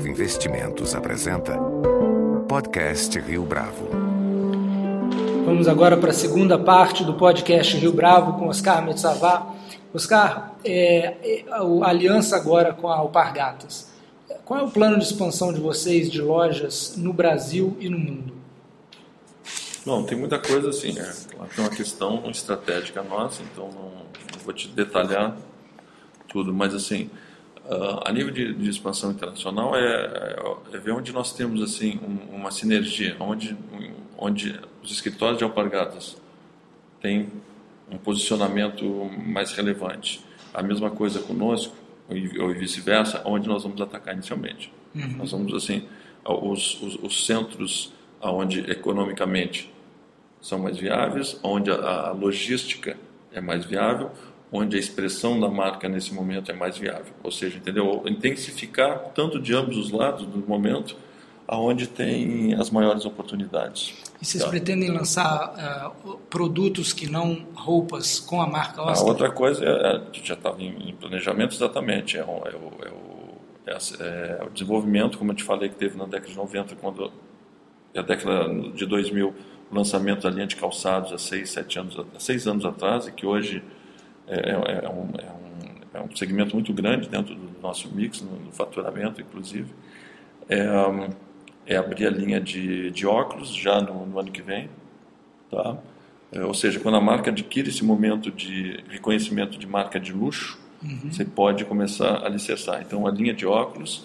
Bravo Investimentos apresenta Podcast Rio Bravo. Vamos agora para a segunda parte do podcast Rio Bravo com Oscar Metzavá. Oscar, é, é, a aliança agora com a Alpargatas. Qual é o plano de expansão de vocês de lojas no Brasil e no mundo? Bom, tem muita coisa assim, é, tem uma questão estratégica nossa, então não, não vou te detalhar tudo, mas assim, uh, a nível de, de, expansão internacional é, é, ver onde nós temos assim um, uma sinergia, onde, onde os escritórios de alpargatas têm um posicionamento mais relevante. A mesma coisa conosco, ou vice-versa, onde nós vamos atacar inicialmente. Uhum. Nós vamos assim, os, os, os centros onde economicamente são mais viáveis, onde a, a, logística é mais viável, onde a expressão da marca nesse momento é mais viável. Ou seja, entendeu? Intensificar tanto de ambos os lados no momento, aonde tem as maiores oportunidades. E vocês tá. pretendem lançar uh, produtos que não roupas com a marca Oscar? A outra coisa, é, é já estava em, planejamento exatamente, é o, é, o, é, o, é, é o desenvolvimento, como eu te falei, que teve na década de 90, quando a década de 2000, o lançamento da linha de calçados há seis, sete anos, há seis anos atrás, e que hoje é, é, é, um, é, um, é um segmento muito grande dentro do nosso mix, no, no faturamento, inclusive. É, é, abrir a linha de, de óculos já no, no ano que vem, tá? É, ou seja, quando a marca adquire esse momento de reconhecimento de marca de luxo, uhum. você pode começar a alicerçar. Então, a linha de óculos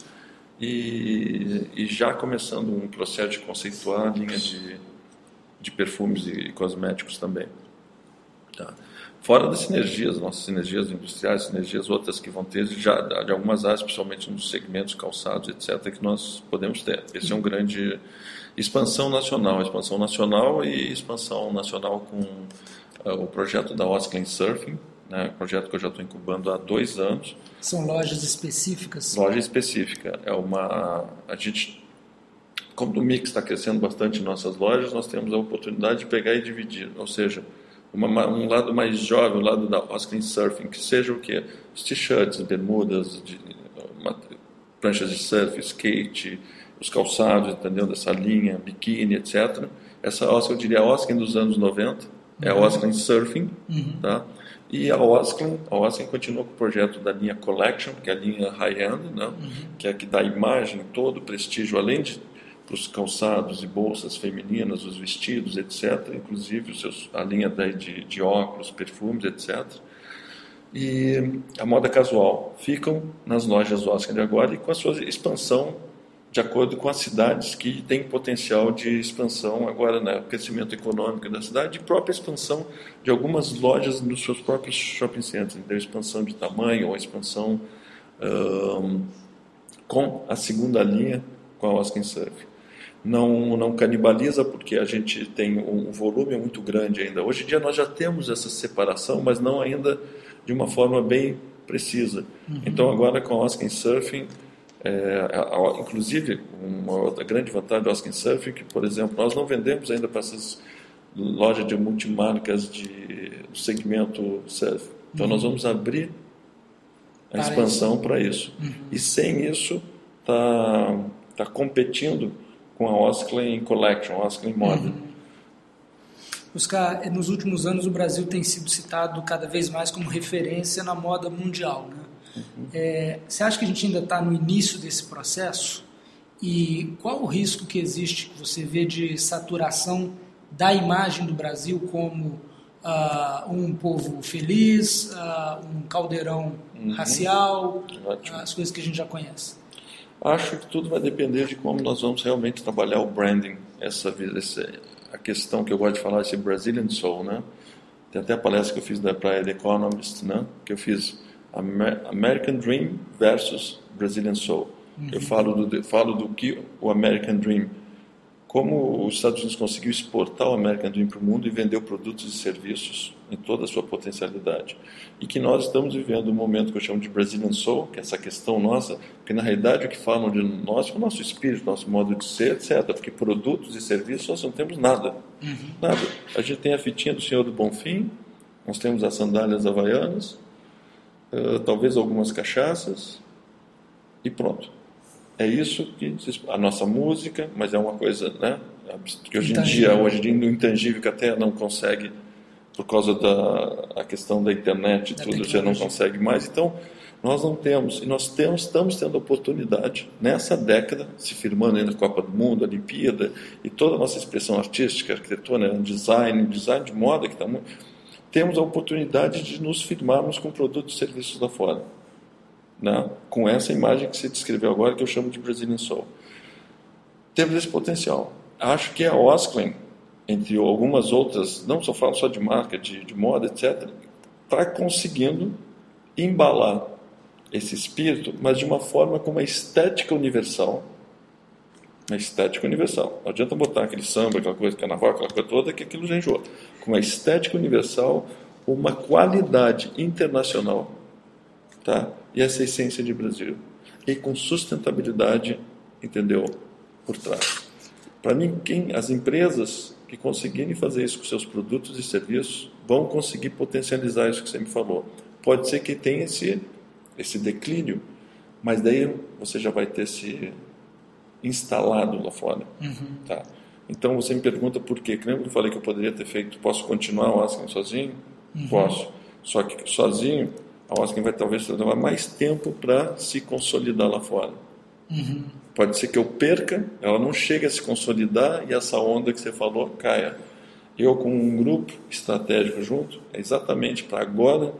e, e já começando um processo de conceituar a linha de, de perfumes e cosméticos também. Tá? Fora das sinergias, nossas sinergias industriais, sinergias outras que vão ter já de algumas áreas, principalmente nos segmentos calçados, etc., que nós podemos ter. Esse é um grande expansão nacional, expansão nacional e expansão nacional com uh, o projeto da Oscar Surfing, né, projeto que eu já estou incubando há dois anos. São lojas específicas? Loja específica. É uma. A gente, como o mix está crescendo bastante em nossas lojas, nós temos a oportunidade de pegar e dividir. Ou seja, uma, um lado mais jovem, o um lado da Oscar Surfing, que seja o quê? Os t-shirts, bermudas, de, uma, pranchas de surf, skate, os calçados, entendeu? Dessa linha, biquíni, etc. Essa Oscar, eu diria a Oscar dos anos 90, é a uhum. Oscar Surfing, uhum. tá? E a Oscar, a Oscar continua com o projeto da linha Collection, que é a linha high-end, né? Uhum. que é a que dá imagem, todo o prestígio, além de para os calçados e bolsas femininas, os vestidos, etc., inclusive os seus, a linha de, de óculos, perfumes, etc. E a moda casual ficam nas lojas Oscar de agora e com a sua expansão de acordo com as cidades que têm potencial de expansão agora, né, crescimento econômico da cidade e própria expansão de algumas lojas nos seus próprios shopping centers, então expansão de tamanho ou expansão um, com a segunda linha com a Oscar Surf não, não canibaliza porque a gente tem um volume muito grande ainda. Hoje em dia nós já temos essa separação, mas não ainda de uma forma bem precisa. Uhum. Então agora com a Oscar Surfing, é, a, inclusive uma outra grande vantagem do Oscar Surfing, que por exemplo nós não vendemos ainda para essas lojas de multimarcas de segmento surf. Então uhum. nós vamos abrir a expansão para isso. Uhum. E sem isso tá tá competindo com a Osklin Collection, Osklin Moda. Uhum. Oscar, nos últimos anos o Brasil tem sido citado cada vez mais como referência na moda mundial. Né? Uhum. É, você acha que a gente ainda está no início desse processo? E qual o risco que existe que você vê de saturação da imagem do Brasil como uh, um povo feliz, uh, um caldeirão uhum. racial, uh, as coisas que a gente já conhece? Acho que tudo vai depender de como nós vamos realmente trabalhar o branding, essa, essa a questão que eu gosto de falar, esse Brazilian Soul, né? Tem até a palestra que eu fiz da praia The Economist, né? Que eu fiz American Dream versus Brazilian Soul. Uhum. Eu falo do, falo do que o American Dream como os Estados Unidos conseguiu exportar o American Dream para o mundo e vender produtos e serviços em toda a sua potencialidade. E que nós estamos vivendo um momento que eu chamo de Brazilian Soul, que é essa questão nossa, porque na realidade o que falam de nós é o nosso espírito, nosso modo de ser, etc. Porque produtos e serviços nós não temos nada. Uhum. Nada. A gente tem a fitinha do Senhor do Bonfim, nós temos as sandálias havaianas, uh, talvez algumas cachaças, e pronto. É isso que a nossa música, mas é uma coisa, né? Que hoje em dia, hoje em dia, no intangível que até não consegue por causa da a questão da internet e tudo, você não consegue mais. Então, nós não temos, e nós temos, estamos tendo oportunidade, nessa década, se firmando ainda a Copa do Mundo, a Olimpíada, e toda a nossa expressão artística, arquitetura, design, design de moda, que está muito, temos a oportunidade de nos firmarmos com produtos e serviços lá fora. Né? Com essa imagem que você descreveu agora, que eu chamo de Brazilian Soul. Temos esse potencial. Acho que a Osklen, entre algumas outras, não só falo só de marca, de, de moda, etc., está conseguindo embalar esse espírito, mas de uma forma com uma estética universal. Uma estética universal. Não adianta botar aquele samba, aquela coisa, carnaval, aquela coisa toda, que aquilo já enjoa. Com uma estética universal, uma qualidade internacional, tá? E essa essência de Brasil. E com sustentabilidade, entendeu? Por trás. Para mim, quem, as empresas que conseguirem fazer isso com seus produtos e serviços vão conseguir potencializar isso que você me falou. Pode ser que tenha esse esse declínio, mas daí você já vai ter se instalado lá fora. Uhum. Tá? Então você me pergunta por quê? Lembra que eu falei que eu poderia ter feito, posso continuar o Asking sozinho? Uhum. Posso. Só que sozinho, a Asking vai talvez levar mais tempo para se consolidar lá fora. Uhum. Pode ser que eu perca, ela não chegue a se consolidar e essa onda que você falou caia. Eu, com um grupo estratégico junto, é exatamente para agora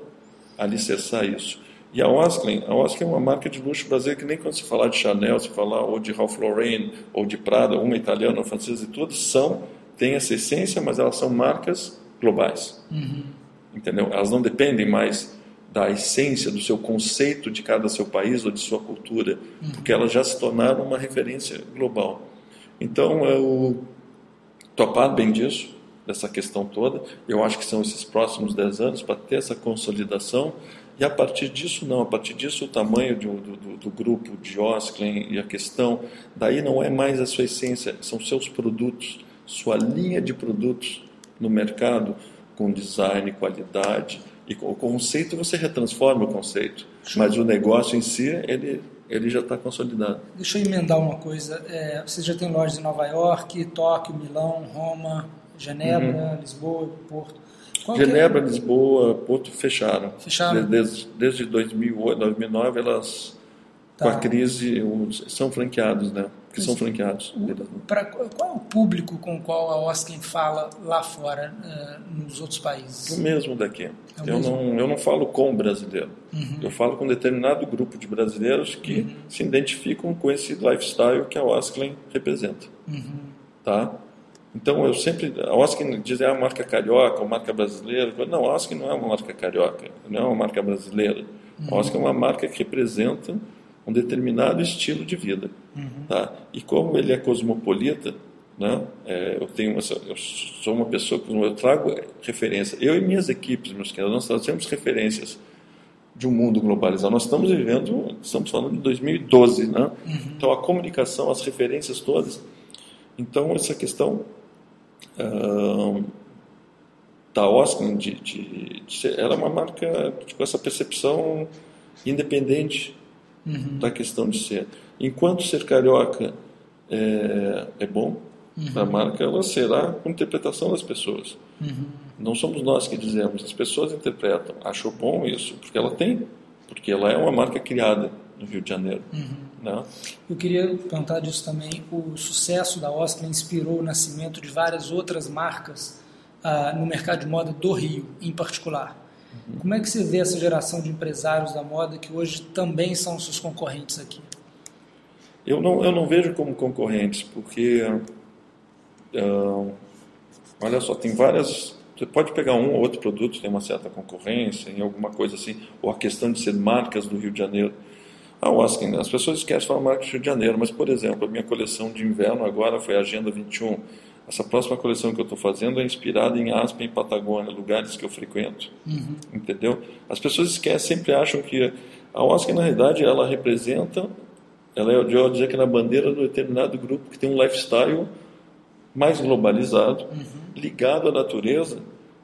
alicerçar isso. E a Osklen, a Osklen é uma marca de luxo brasileira que nem quando se falar de Chanel, se falar ou de Ralph Lauren, ou de Prada, uma italiana, uma francesa e tudo, são, têm essa essência, mas elas são marcas globais. Uhum. Entendeu? Elas não dependem mais da essência, do seu conceito de cada seu país ou de sua cultura, uhum. porque elas já se tornaram uma referência global. Então, eu topar bem disso, dessa questão toda, eu acho que são esses próximos 10 anos para ter essa consolidação e a partir disso, não, a partir disso, o tamanho do, do, do grupo de Osklen e a questão, daí não é mais a sua essência, são seus produtos, sua linha de produtos no mercado, com design, qualidade. E o conceito você retransforma o conceito, mas o negócio em si, ele, ele já está consolidado. Deixa eu emendar uma coisa. É, você já tem lojas em Nova York, Tóquio, Milão, Roma, Genebra, uhum. Lisboa, Porto. Qual Genebra, é? Lisboa, Porto fecharam. Fecharam. Desde, desde 2008, 2009, elas, tá. com a crise, são franqueados, né? Que são franqueados. Pra, qual é o público com o qual a Oskin fala lá fora, uh, nos outros países? O mesmo daqui. É o eu, mesmo? Não, eu não falo com brasileiro. Uhum. Eu falo com um determinado grupo de brasileiros que uhum. se identificam com esse lifestyle que a Osklen representa. Uhum. Tá? Então eu sempre, a Oscar diz é a marca carioca, a marca brasileira. Não, a Oscar não é uma marca carioca, não é uma marca brasileira. A uhum. Oscar é uma marca que representa um determinado estilo de vida. Uhum. Tá? E como ele é cosmopolita, né? É, eu tenho essa, eu sou uma pessoa que eu trago referência. Eu e minhas equipes, meus queridos, nós trazemos referências de um mundo globalizado. Nós estamos vivendo, estamos falando de 2012, né? Uhum. Então a comunicação, as referências todas. Então essa questão da Oscar, de, de, de ser, ela é uma marca com tipo, essa percepção independente uhum. da questão de ser. Enquanto ser carioca é, é bom, uhum. a marca ela será com interpretação das pessoas. Uhum. Não somos nós que dizemos, as pessoas interpretam. Acho bom isso, porque ela tem, porque ela é uma marca criada no Rio de Janeiro. Uhum. Né? Eu queria perguntar disso também. O sucesso da Oscar inspirou o nascimento de várias outras marcas ah, no mercado de moda do Rio, em particular. Como é que você vê essa geração de empresários da moda que hoje também são seus concorrentes aqui? Eu não, eu não vejo como concorrentes, porque, uh, olha só, tem várias. Você pode pegar um ou outro produto, tem uma certa concorrência, em alguma coisa assim, ou a questão de ser marcas do Rio de Janeiro. A Oscar, as pessoas esquecem falar marca Rio de Janeiro, mas, por exemplo, a minha coleção de inverno agora foi a Agenda 21. Essa próxima coleção que eu estou fazendo é inspirada em Aspen e Patagônia, lugares que eu frequento. Uhum. Entendeu? As pessoas esquecem, sempre acham que a Oscar, na realidade, ela representa, ela é, eu dizer que na bandeira de um determinado grupo que tem um lifestyle mais globalizado, uhum. ligado à natureza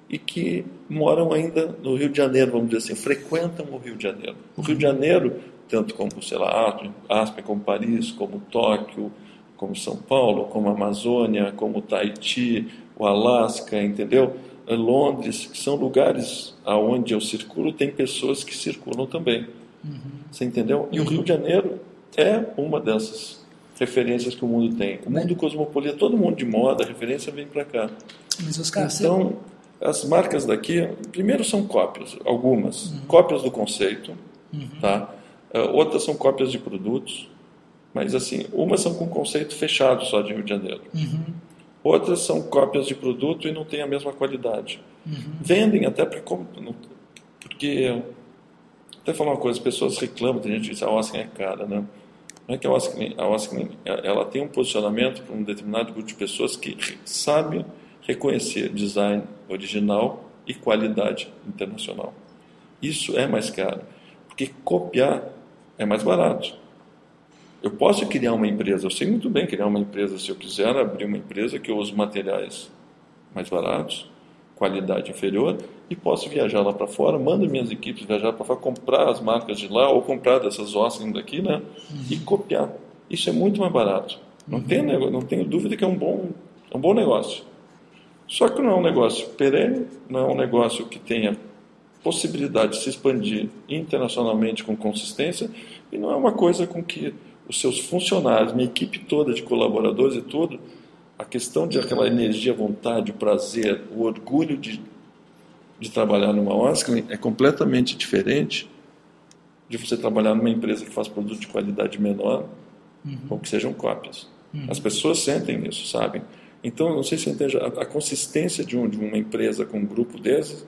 e que moram ainda no Rio de Janeiro, vamos dizer assim, frequentam o Rio de Janeiro. O Rio de Janeiro tanto como, sei lá, Aspen, como Paris, como Tóquio, como São Paulo, como a Amazônia, como Tahiti, o Alasca, entendeu? Londres, que são lugares aonde eu circulo, tem pessoas que circulam também. Uhum. Você entendeu? E o Rio de Janeiro é uma dessas referências que o mundo tem. O mundo cosmopolita, todo mundo de moda, referência vem para cá. Mas, Oscar, então, você... as marcas daqui, primeiro são cópias, algumas. Uhum. Cópias do conceito, uhum. tá? Uh, outras são cópias de produtos, mas assim, umas são com conceito fechado só de Rio de Janeiro. Uhum. Outras são cópias de produto e não têm a mesma qualidade. Uhum. Vendem até porque. Até falar uma coisa, as pessoas reclamam, tem gente que diz a Oscar é cara, né? Não é que a Oscar, a Oscar ela tem um posicionamento para um determinado grupo de pessoas que sabe reconhecer design original e qualidade internacional. Isso é mais caro, porque copiar é mais barato. Eu posso criar uma empresa, eu sei muito bem criar uma empresa se eu quiser abrir uma empresa que eu use materiais mais baratos, qualidade inferior e posso viajar lá para fora, mando minhas equipes viajar para fora, comprar as marcas de lá ou comprar dessas Oscar daqui, né? Uhum. E copiar. Isso é muito mais barato. Não, uhum. tenho, não tenho dúvida que é um bom, é um bom negócio. Só que não é um negócio perene, não é um negócio que tenha possibilidade de se expandir internacionalmente com consistência e não é uma coisa com que os seus funcionários, minha equipe toda de colaboradores e tudo, a questão de aquela energia, vontade, o prazer, o orgulho de, de trabalhar numa Oscar é completamente diferente de você trabalhar numa empresa que faz produto de qualidade menor uhum. ou que sejam cópias. Uhum. As pessoas sentem isso, sabem? Então, não sei se você entende, a, a consistência de, um, de, uma empresa com um grupo desses,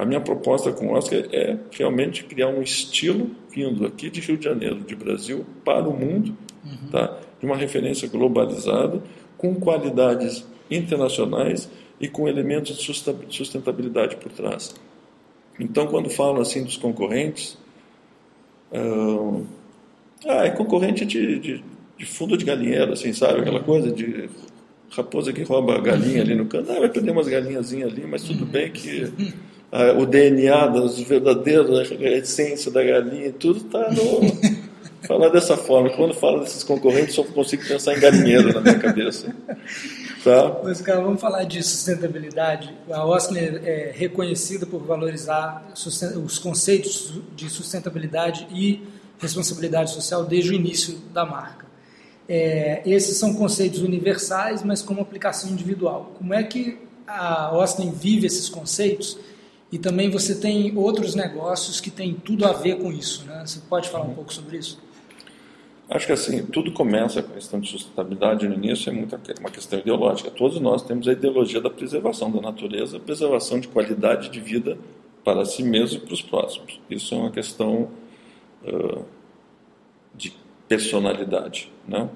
a minha proposta com o Oscar é realmente criar um estilo vindo aqui de Rio de Janeiro, de Brasil, para o mundo, uhum. tá? de uma referência globalizada, com qualidades internacionais e com elementos de sustentabilidade por trás. Então, quando falo assim dos concorrentes, uh, ah, é concorrente de, de, de, fundo de galinheiro, assim, sabe? Aquela coisa de raposa que rouba galinha ali no canto. Ah, vai perder umas galinhazinhas ali, mas tudo bem que o DNA dos verdadeiros, a essência da galinha, tudo está no. falar dessa forma. Quando falo desses concorrentes, só consigo pensar em galinheiro na minha cabeça. Tá? Mas, cara, vamos falar de sustentabilidade. A Oscar é reconhecida por valorizar os conceitos de sustentabilidade e responsabilidade social desde o início da marca. É, esses são conceitos universais, mas com uma aplicação individual. Como é que a Oscar vive esses conceitos e também você tem outros negócios que têm tudo a ver com isso, né? Você pode falar um pouco sobre isso? Acho que assim, tudo começa com a questão de sustentabilidade no início, é muito uma questão ideológica. Todos nós temos a ideologia da preservação da natureza, preservação de qualidade de vida para si mesmo e para os próximos. Isso é uma questão uh, de personalidade, né?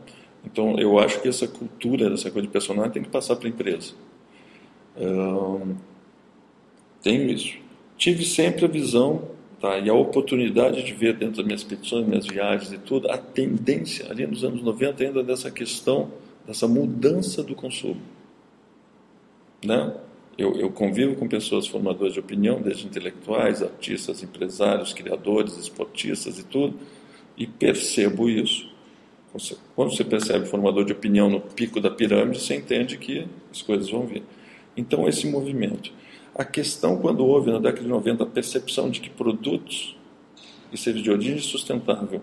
Então, eu acho que essa cultura, essa coisa de personalidade tem que passar para a empresa. Uh, tenho isso. Tive sempre a visão tá, e a oportunidade de ver dentro das minhas petições, minhas viagens e tudo, a tendência ali nos anos 90 ainda dessa questão, dessa mudança do consumo. Né? Eu, eu convivo com pessoas formadoras de opinião, desde intelectuais, artistas, empresários, criadores, esportistas e tudo, e percebo isso. Quando você percebe formador de opinião no pico da pirâmide, você entende que as coisas vão vir. Então, esse movimento. A questão, quando houve na década de 90 a percepção de que produtos e serviços de origem sustentável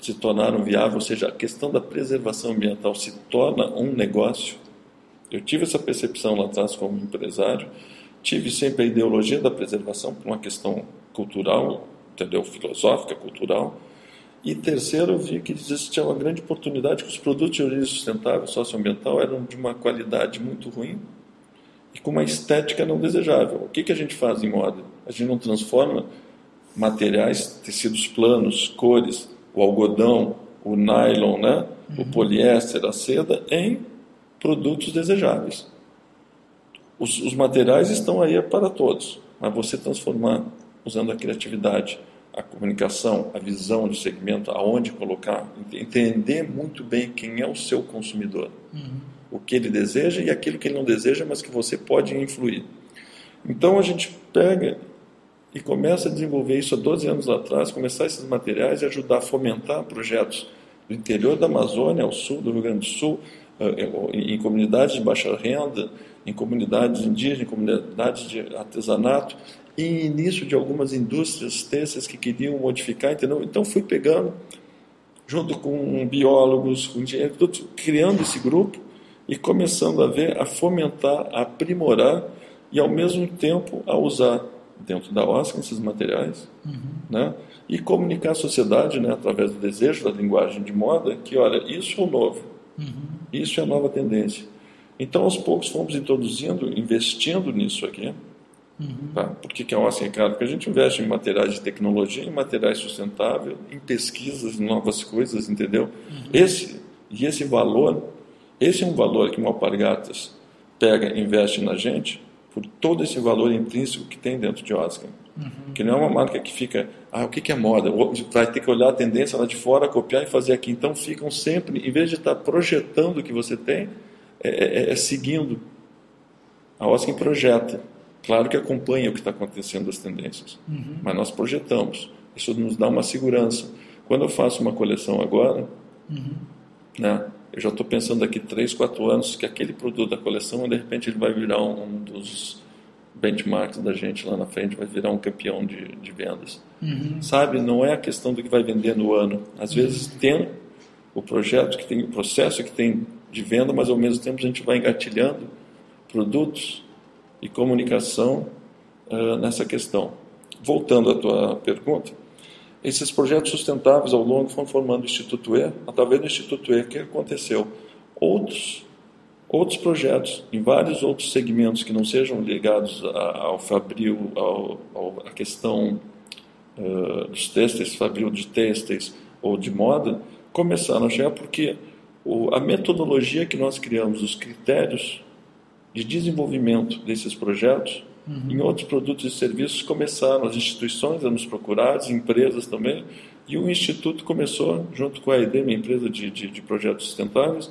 se tornaram viáveis, ou seja, a questão da preservação ambiental se torna um negócio. Eu tive essa percepção lá atrás como empresário, tive sempre a ideologia da preservação por uma questão cultural, entendeu? Filosófica, cultural. E terceiro, eu vi que existia uma grande oportunidade que os produtos de origem sustentável socioambiental eram de uma qualidade muito ruim e com uma estética não desejável. O que, que a gente faz em moda? A gente não transforma materiais, tecidos planos, cores, o algodão, o nylon, né? Uhum. o poliéster, a seda, em produtos desejáveis. Os, os materiais estão aí para todos, mas você transformar usando a criatividade, a comunicação, a visão de segmento, aonde colocar, entender muito bem quem é o seu consumidor. Uhum o que ele deseja e aquilo que ele não deseja, mas que você pode influir. Então a gente pega e começa a desenvolver isso há 12 anos atrás, começar esses materiais e ajudar a fomentar projetos do interior da Amazônia, ao sul do Rio Grande do Sul, eh, em comunidades de baixa renda, em comunidades indígenas, em comunidades de artesanato, e início de algumas indústrias têxteis que queriam modificar, entendeu? Então fui pegando, junto com biólogos, com engenheiros, criando esse grupo e começando a ver, a fomentar, a aprimorar e ao mesmo tempo a usar dentro da OSCA esses materiais, uhum. né? E comunicar à sociedade, né, através do desejo, da linguagem de moda, que olha, isso é o novo, uhum. isso é a nova tendência. Então, aos poucos, fomos introduzindo, investindo nisso aqui. Uhum. Tá? Por que, que a OSCA é caro? Porque a gente investe em materiais de tecnologia, em materiais sustentáveis, em pesquisas, em novas coisas, entendeu? Uhum. Esse, e esse valor, esse é um valor que o Alpargatas pega investe na gente, por todo esse valor intrínseco que tem dentro de Oscar. Uhum. Que não é uma marca que fica, ah, o que, que é moda? Vai ter que olhar a tendência lá de fora, copiar e fazer aqui. Então ficam sempre, em vez de estar projetando o que você tem, é, é, é seguindo. A Oscar projeta. Claro que acompanha o que está acontecendo das tendências, uhum. mas nós projetamos. Isso nos dá uma segurança. Quando eu faço uma coleção agora, uhum. né, eu já estou pensando daqui 3, 4 anos que aquele produto da coleção, de repente, ele vai virar um dos benchmarks da gente lá na frente, vai virar um campeão de, de vendas. Uhum. Sabe, não é a questão do que vai vender no ano. Às vezes tem o projeto, que tem o processo que tem de venda, mas ao mesmo tempo a gente vai engatilhando produtos e comunicação uh, nessa questão. Voltando à tua pergunta, esses projetos sustentáveis ao longo foram formando o Instituto E. Através do Instituto E, que aconteceu? Outros, outros projetos em vários outros segmentos que não sejam ligados ao fabril, à questão uh, dos têxteis, fabril de têxteis ou de moda, começaram a chegar porque o, a metodologia que nós criamos, os critérios de desenvolvimento desses projetos, Uhum. Em outros produtos e serviços começaram as instituições a nos procurar, as empresas também, e o Instituto começou, junto com a ED, minha empresa de, de, de projetos sustentáveis,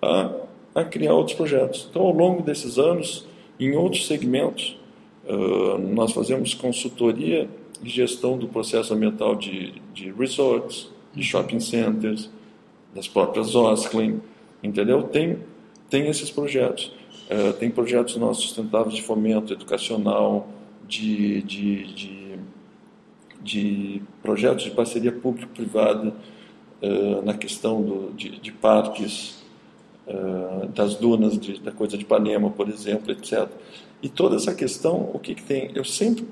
a, a, criar outros projetos. Então, ao longo desses anos, em outros segmentos, uh, nós fazemos consultoria e gestão do processo ambiental de, de resorts, de shopping centers, das próprias Osklin, entendeu? Tem, tem esses projetos. É, tem projetos nossos sustentáveis de fomento educacional, de, de, de, de projetos de parceria público-privada uh, na questão do, de, de parques, uh, das dunas, de, da coisa de Ipanema, por exemplo, etc. E toda essa questão, o que, que tem? Eu sempre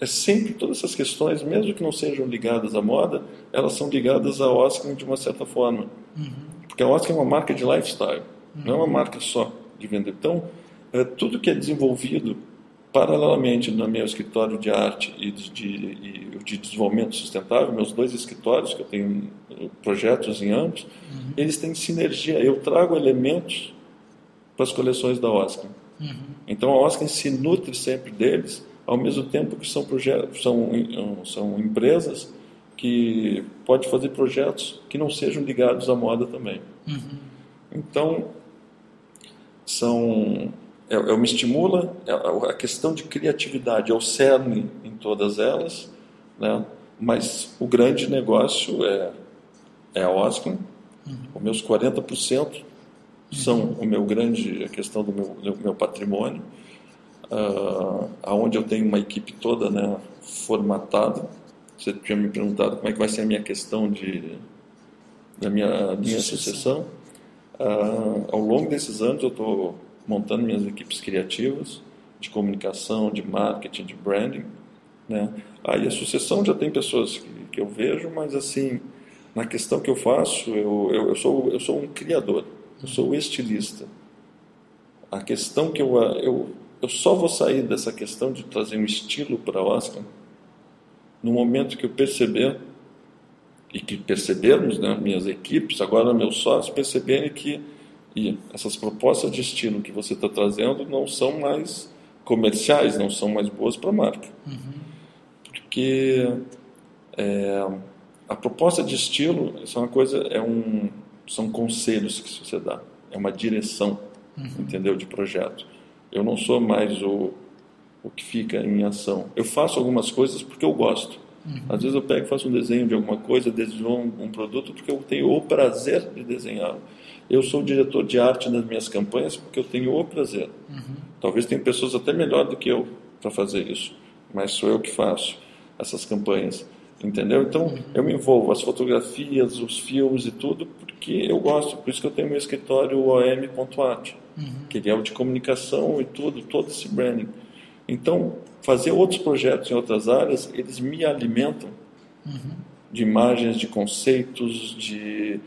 é sempre todas essas questões, mesmo que não sejam ligadas à moda, elas são ligadas à Oscar de uma certa forma. Uhum. Porque a Oscar é uma marca de lifestyle, uhum. não é uma marca só de vender. Então, é, tudo que é desenvolvido paralelamente no meu escritório de arte e de, de, de, desenvolvimento sustentável, meus dois escritórios, que eu tenho eh, projetos em ambos, uhum. eles têm sinergia. Eu trago elementos para as coleções da Oscar. Uhum. Então a Oscar se nutre sempre deles, ao mesmo tempo que são, projetos, são, são empresas que podem fazer projetos que não sejam ligados à moda também. Uhum. Então, são é, é me estimula é, a questão de criatividade é o cerne em todas elas né? Mas o grande negócio é é a Oscar uhum. os meus 40% são uhum. o meu grande a questão do meu, do meu patrimônio. Uh, aonde eu tenho uma equipe toda né formatada. Você tinha me perguntado como é que vai ser a minha questão de da minha minha sucessão Uh, ao longo desses anos, eu estou montando minhas equipes criativas de comunicação, de marketing, de branding. Né? Aí a sucessão já tem pessoas que, que eu vejo, mas assim, na questão que eu faço, eu, eu, eu, sou, eu sou um criador, eu sou um estilista. A questão que eu, eu, eu só vou sair dessa questão de trazer um estilo para Oscar no momento que eu perceber e que percebermos, né, minhas equipes, agora meus sócios, perceberem que e essas propostas de estilo que você está trazendo não são mais comerciais, não são mais boas para a marca. Uhum. Porque é, a proposta de estilo é uma coisa, é um, são conselhos que você dá, é uma direção, uhum. entendeu, de projeto. Eu não sou mais o, o que fica em ação. Eu faço algumas coisas porque eu gosto. Uhum. Às vezes eu pego e faço um desenho de alguma coisa, desenho um, um produto porque eu tenho o prazer de desenhá-lo. Eu sou diretor de arte nas minhas campanhas porque eu tenho o prazer. Uhum. Talvez tenha pessoas até melhor do que eu para fazer isso, mas sou eu que faço essas campanhas. Entendeu? Então uhum. eu me envolvo, as fotografias, os filmes e tudo, porque eu gosto. Por isso que eu tenho meu escritório OM.art, uhum. que é o de comunicação e tudo, todo esse branding. Então, fazer outros projetos em outras áreas, eles me alimentam uhum. de imagens, de conceitos, de,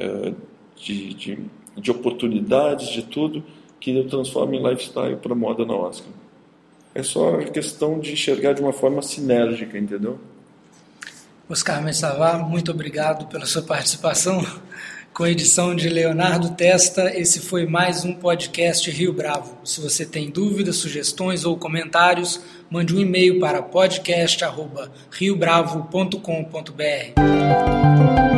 uh, de, de, de, oportunidades, de tudo, que eu transformo em lifestyle para moda na Oscar. É só questão de enxergar de uma forma sinérgica, entendeu? Oscar Messavar, muito obrigado pela sua participação. Com edição de Leonardo Testa, esse foi mais um podcast Rio Bravo. Se você tem dúvidas, sugestões ou comentários, mande um e-mail para podcast@riobravo.com.br.